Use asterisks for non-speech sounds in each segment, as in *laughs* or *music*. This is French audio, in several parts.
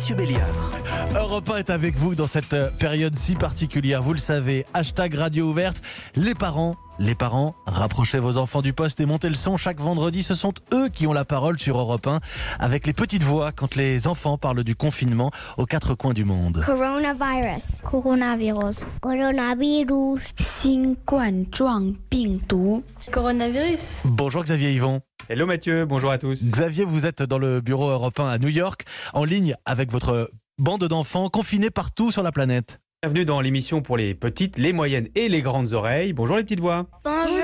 Mathieu Béliard. Europe 1 est avec vous dans cette euh, période si particulière. Vous le savez, hashtag radio ouverte. Les parents les parents, rapprochez vos enfants du poste et montez le son. Chaque vendredi, ce sont eux qui ont la parole sur Europe 1 avec les petites voix quand les enfants parlent du confinement aux quatre coins du monde. Coronavirus. Coronavirus. Coronavirus. Coronavirus. Bonjour Xavier Yvon. Hello Mathieu, bonjour à tous. Xavier, vous êtes dans le bureau européen à New York, en ligne avec votre bande d'enfants confinés partout sur la planète. Bienvenue dans l'émission pour les petites, les moyennes et les grandes oreilles. Bonjour les petites voix. Bonjour.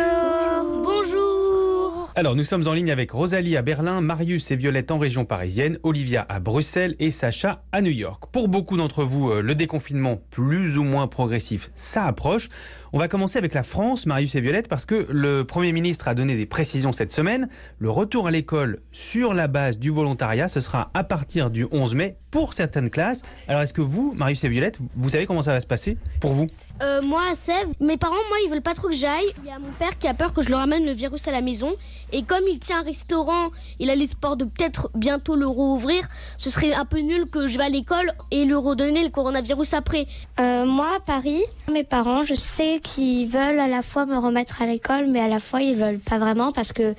Alors nous sommes en ligne avec Rosalie à Berlin, Marius et Violette en région parisienne, Olivia à Bruxelles et Sacha à New York. Pour beaucoup d'entre vous, euh, le déconfinement plus ou moins progressif, ça approche. On va commencer avec la France, Marius et Violette, parce que le Premier ministre a donné des précisions cette semaine. Le retour à l'école sur la base du volontariat, ce sera à partir du 11 mai pour certaines classes. Alors est-ce que vous, Marius et Violette, vous savez comment ça va se passer pour vous? Euh, moi, à Sèvres, mes parents, moi, ils veulent pas trop que j'aille. Il y a mon père qui a peur que je leur ramène le virus à la maison. Et comme il tient un restaurant, il a l'espoir de peut-être bientôt le rouvrir. Ce serait un peu nul que je vais à l'école et lui redonner le coronavirus après. Euh, moi, à Paris, mes parents, je sais qu'ils veulent à la fois me remettre à l'école, mais à la fois, ils veulent pas vraiment parce que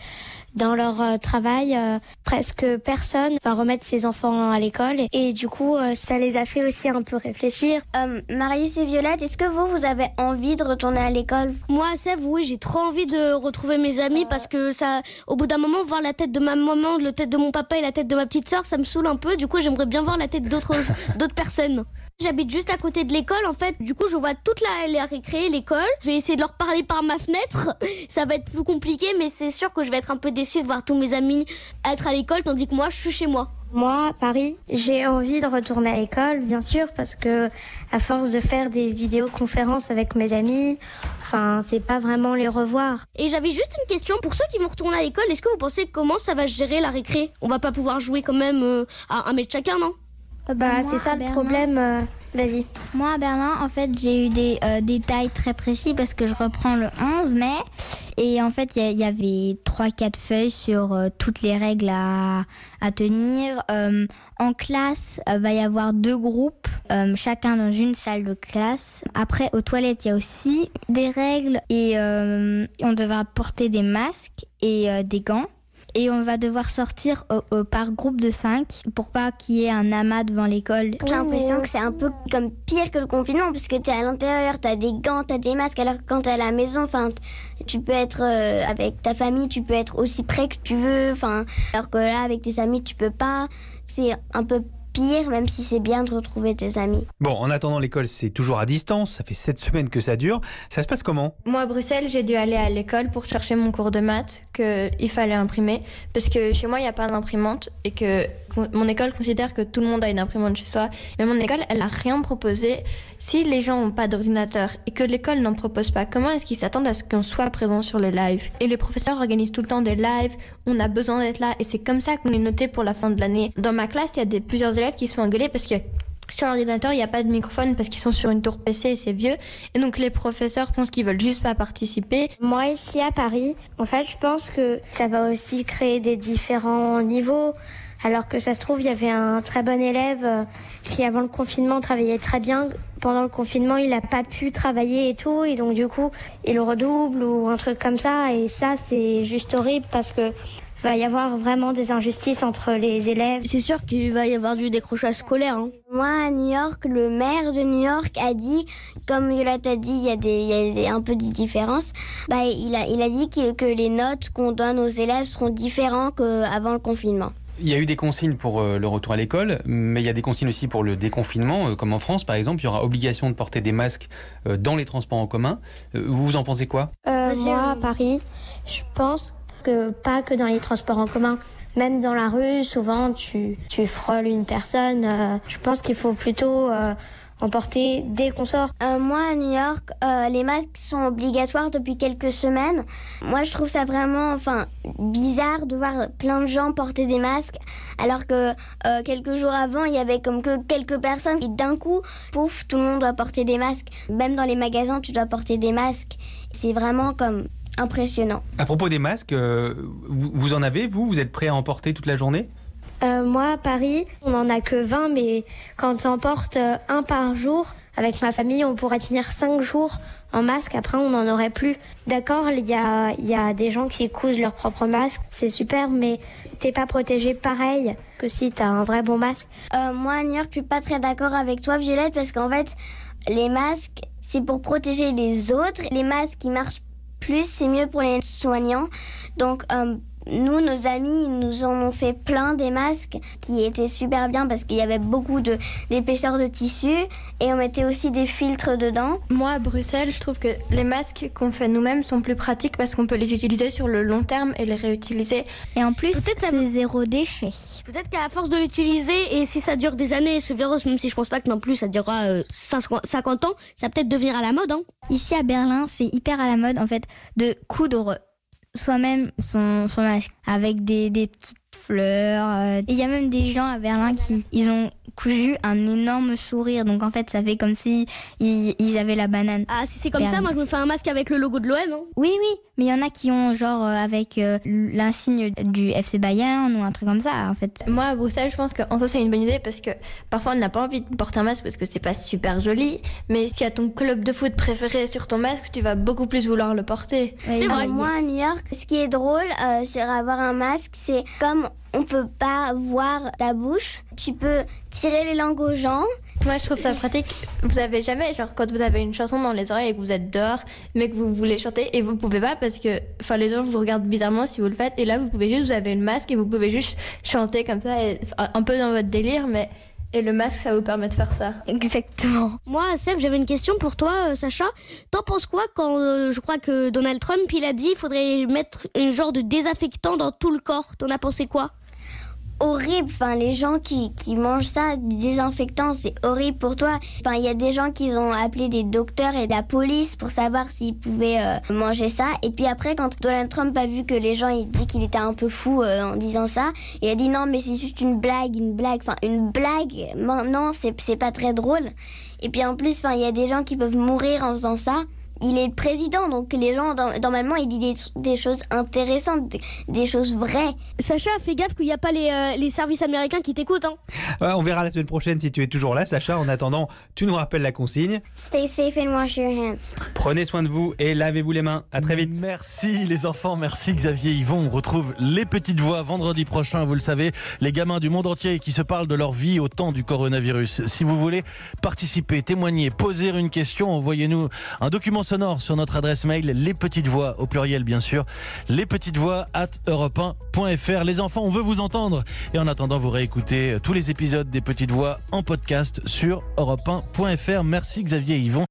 dans leur euh, travail, euh, presque personne va remettre ses enfants à l'école. Et, du coup, euh, ça les a fait aussi un peu réfléchir. Euh, Marius et Violette, est-ce que vous, vous avez envie de retourner à l'école? Moi, Sèvres, oui, j'ai trop envie de retrouver mes amis parce que ça, au bout d'un moment, voir la tête de ma maman, la tête de mon papa et la tête de ma petite sœur, ça me saoule un peu. Du coup, j'aimerais bien voir la tête d'autres *laughs* d'autres personnes. J'habite juste à côté de l'école en fait. Du coup, je vois toute la, la récré, l'école. Je vais essayer de leur parler par ma fenêtre. *laughs* Ça va être plus compliqué, mais c'est sûr que je vais être un peu déçue de voir tous mes amis être à l'école tandis que moi, je suis chez moi. Moi, à Paris, j'ai envie de retourner à l'école, bien sûr, parce que à force de faire des vidéoconférences avec mes amis, enfin, c'est pas vraiment les revoir. Et j'avais juste une question pour ceux qui vont retourner à l'école. Est-ce que vous pensez comment ça va se gérer la récré? On va pas pouvoir jouer quand même euh, à un mètre chacun, non? Bah, Moi, c'est ça à le Berlin. problème. euh, Vas-y. Moi, à Berlin, en fait, j'ai eu des euh, détails très précis parce que je reprends le 11 mai. Et en fait, il y avait 3-4 feuilles sur euh, toutes les règles à, à tenir. Euh, en classe, il va y avoir deux groupes, euh, chacun dans une salle de classe. Après, aux toilettes, il y a aussi des règles et euh, on devra porter des masques et euh, des gants. Et on va devoir sortir par groupe de 5 pour pas qu'il y ait un amas devant l'école. J'ai l'impression que c'est un peu comme pire que le confinement parce que t'es à l'intérieur, t'as des gants, t'as des masques, alors que quand t'es à la maison, enfin, tu peux être euh, avec ta famille, tu peux être aussi près que tu veux, enfin, alors que là, avec tes amis, tu peux pas. C'est un peu pire, même si c'est bien de retrouver tes amis. Bon, en attendant l'école, c'est toujours à distance, ça fait 7 semaines que ça dure. Ça se passe comment? Moi, à Bruxelles, j'ai dû aller à l'école pour chercher mon cours de maths qu'il fallait imprimer. Parce que chez moi, il n'y a pas d'imprimante et que mon école considère que tout le monde a une imprimante chez soi. Mais mon école, elle n'a rien proposé. Si les gens n'ont pas d'ordinateur et que l'école n'en propose pas, comment est-ce qu'ils s'attendent à ce qu'on soit présent sur les lives? Et les professeurs organisent tout le temps des lives, on a besoin d'être là et c'est comme ça qu'on est noté pour la fin de l'année. Dans ma classe, il y a des, plusieurs élèves qui sont engueulés parce que sur l'ordinateur, il n'y a pas de microphone parce qu'ils sont sur une tour PC et c'est vieux. Et donc les professeurs pensent qu'ils veulent juste pas participer. Moi, ici à Paris, en fait, je pense que ça va aussi créer des différents niveaux. Alors que ça se trouve, il y avait un très bon élève euh, qui, avant le confinement, travaillait très bien. Pendant le confinement, il n'a pas pu travailler et tout. Et donc, du coup, il redouble ou un truc comme ça. Et ça, c'est juste horrible parce que va y avoir vraiment des injustices entre les élèves. C'est sûr qu'il va y avoir du décrochage scolaire. hein. Moi, à New York, le maire de New York a dit, comme Violette a dit, il y a, des, il y a des- un peu de différence. Bah, il, a, il a dit que, que les notes qu'on donne aux élèves seront différentes qu'avant le confinement. Il y a eu des consignes pour euh, le retour à l'école, mais il y a des consignes aussi pour le déconfinement, euh, comme en France par exemple, il y aura obligation de porter des masques euh, dans les transports en commun. Vous vous en pensez quoi? Euh, moi, à. Paris, je pense que pas que dans les transports en commun. Même dans la rue, souvent, tu, tu frôles une personne. euh, je pense qu'il faut plutôt euh, en porter dès qu'on sort. Euh, moi, à New York, euh, les masques sont obligatoires depuis quelques semaines. Moi, je trouve ça vraiment, enfin, bizarre de voir plein de gens porter des masques, alors que quelques jours avant, il y avait comme que quelques personnes et d'un coup, pouf, tout le monde doit porter des masques. Même dans les magasins, tu dois porter des masques. C'est vraiment comme impressionnant. À propos des masques, euh, vous, vous en avez, vous? Vous êtes prêt à en porter toute la journée? Euh, moi, à Paris, on n'en a que 20, mais quand on porte euh, un par jour, avec ma famille, on pourrait tenir 5 jours en masque. Après, on n'en aurait plus. D'accord, il y a, il y a des gens qui cousent leur propre masque. C'est super, mais t'es pas protégé pareil que si t'as un vrai bon masque. Euh, moi, à New York, je suis pas très d'accord avec toi, Violette, parce qu'en fait, les masques, c'est pour protéger les autres. Les masques qui marchent plus, c'est mieux pour les soignants. Donc, euh, nous, nos amis, ils nous en ont fait plein des masques qui étaient super bien parce qu'il y avait beaucoup de d'épaisseur de tissu et on mettait aussi des filtres dedans. Moi, à Bruxelles, je trouve que les masques qu'on fait nous-mêmes sont plus pratiques parce qu'on peut les utiliser sur le long terme et les réutiliser. Et en plus, Peut-être ça c'est zéro déchet. Peut-être qu'à force de l'utiliser, et si ça dure des années, ce virus, même si je pense pas que non plus ça durera euh, 50 50 ans, ça va peut-être devenir à la mode. Hein. Ici à Berlin, c'est hyper à la mode en fait de coudre soi-même son, masque avec des, petites fleurs. euh. Il y a même des gens à Berlin qui ils ont cousu un énorme sourire. Donc en fait, ça fait comme si ils, ils avaient la banane. Ah, si c'est comme ça, moi je me fais un masque avec le logo de l'OM. Hein. Oui, oui, mais il y en a qui ont genre euh, avec euh, l'insigne du FC Bayern ou un truc comme ça en fait. Moi, à Bruxelles, je pense qu'en soi, c'est une bonne idée parce que parfois, on n'a pas envie de porter un masque parce que c'est pas super joli. Mais si y a ton club de foot préféré sur ton masque, tu vas beaucoup plus vouloir le porter. C'est vrai. moi, à New York, ce qui est drôle euh, sur avoir un masque, c'est comme on peut pas voir ta bouche, tu peux tirer les langues aux gens. Moi, je trouve ça pratique. Vous avez jamais, genre, quand vous avez une chanson dans les oreilles et que vous êtes dehors, mais que vous voulez chanter et vous pouvez pas parce que, enfin, les gens vous regardent bizarrement si vous le faites. Et là, vous pouvez juste, vous avez le masque et vous pouvez juste chanter comme ça, et, un peu dans votre délire, mais. Et le masque, ça vous permet de faire ça. Exactement. Moi, Seb, j'avais une question pour toi, euh, Sacha. T'en penses quoi quand euh, je crois que Donald Trump, il a dit qu'il faudrait mettre un genre de désinfectant dans tout le corps T'en as pensé quoi? Horrible, enfin les gens qui, qui mangent ça, du désinfectant, c'est horrible pour toi. Enfin, il y a des gens qui ont appelé des docteurs et la police pour savoir s'ils pouvaient euh, manger ça. Et puis après, quand Donald Trump a vu que les gens, il dit qu'il était un peu fou euh, en disant ça, il a dit non, mais c'est juste une blague, une blague. Enfin, une blague, non, c'est pas très drôle. Et puis en plus, il y a des gens qui peuvent mourir en faisant ça. Il est le président, donc les gens, normalement, il dit des, des choses intéressantes, des- des choses vraies. Sacha, fais gaffe qu'il n'y a pas les, euh, les services américains qui t'écoutent. Hein. Ouais, on verra la semaine prochaine si tu es toujours là, Sacha. En attendant, tu nous rappelles la consigne. Stay safe and wash your hands. Prenez soin de vous et lavez-vous les mains. À très vite. Merci les enfants, merci Xavier Yvon. On retrouve les petites voix vendredi prochain, vous le savez, les gamins du monde entier qui se parlent de leur vie au temps du coronavirus. Si vous voulez participer, témoigner, poser une question, envoyez-nous un document sonore sur notre adresse mail, les petites voix, au pluriel bien sûr, les petites voix at europe1.fr. Les enfants, on veut vous entendre. Et en attendant, vous réécoutez tous les épisodes des petites voix en podcast sur europe1.fr. Merci Xavier Yvon.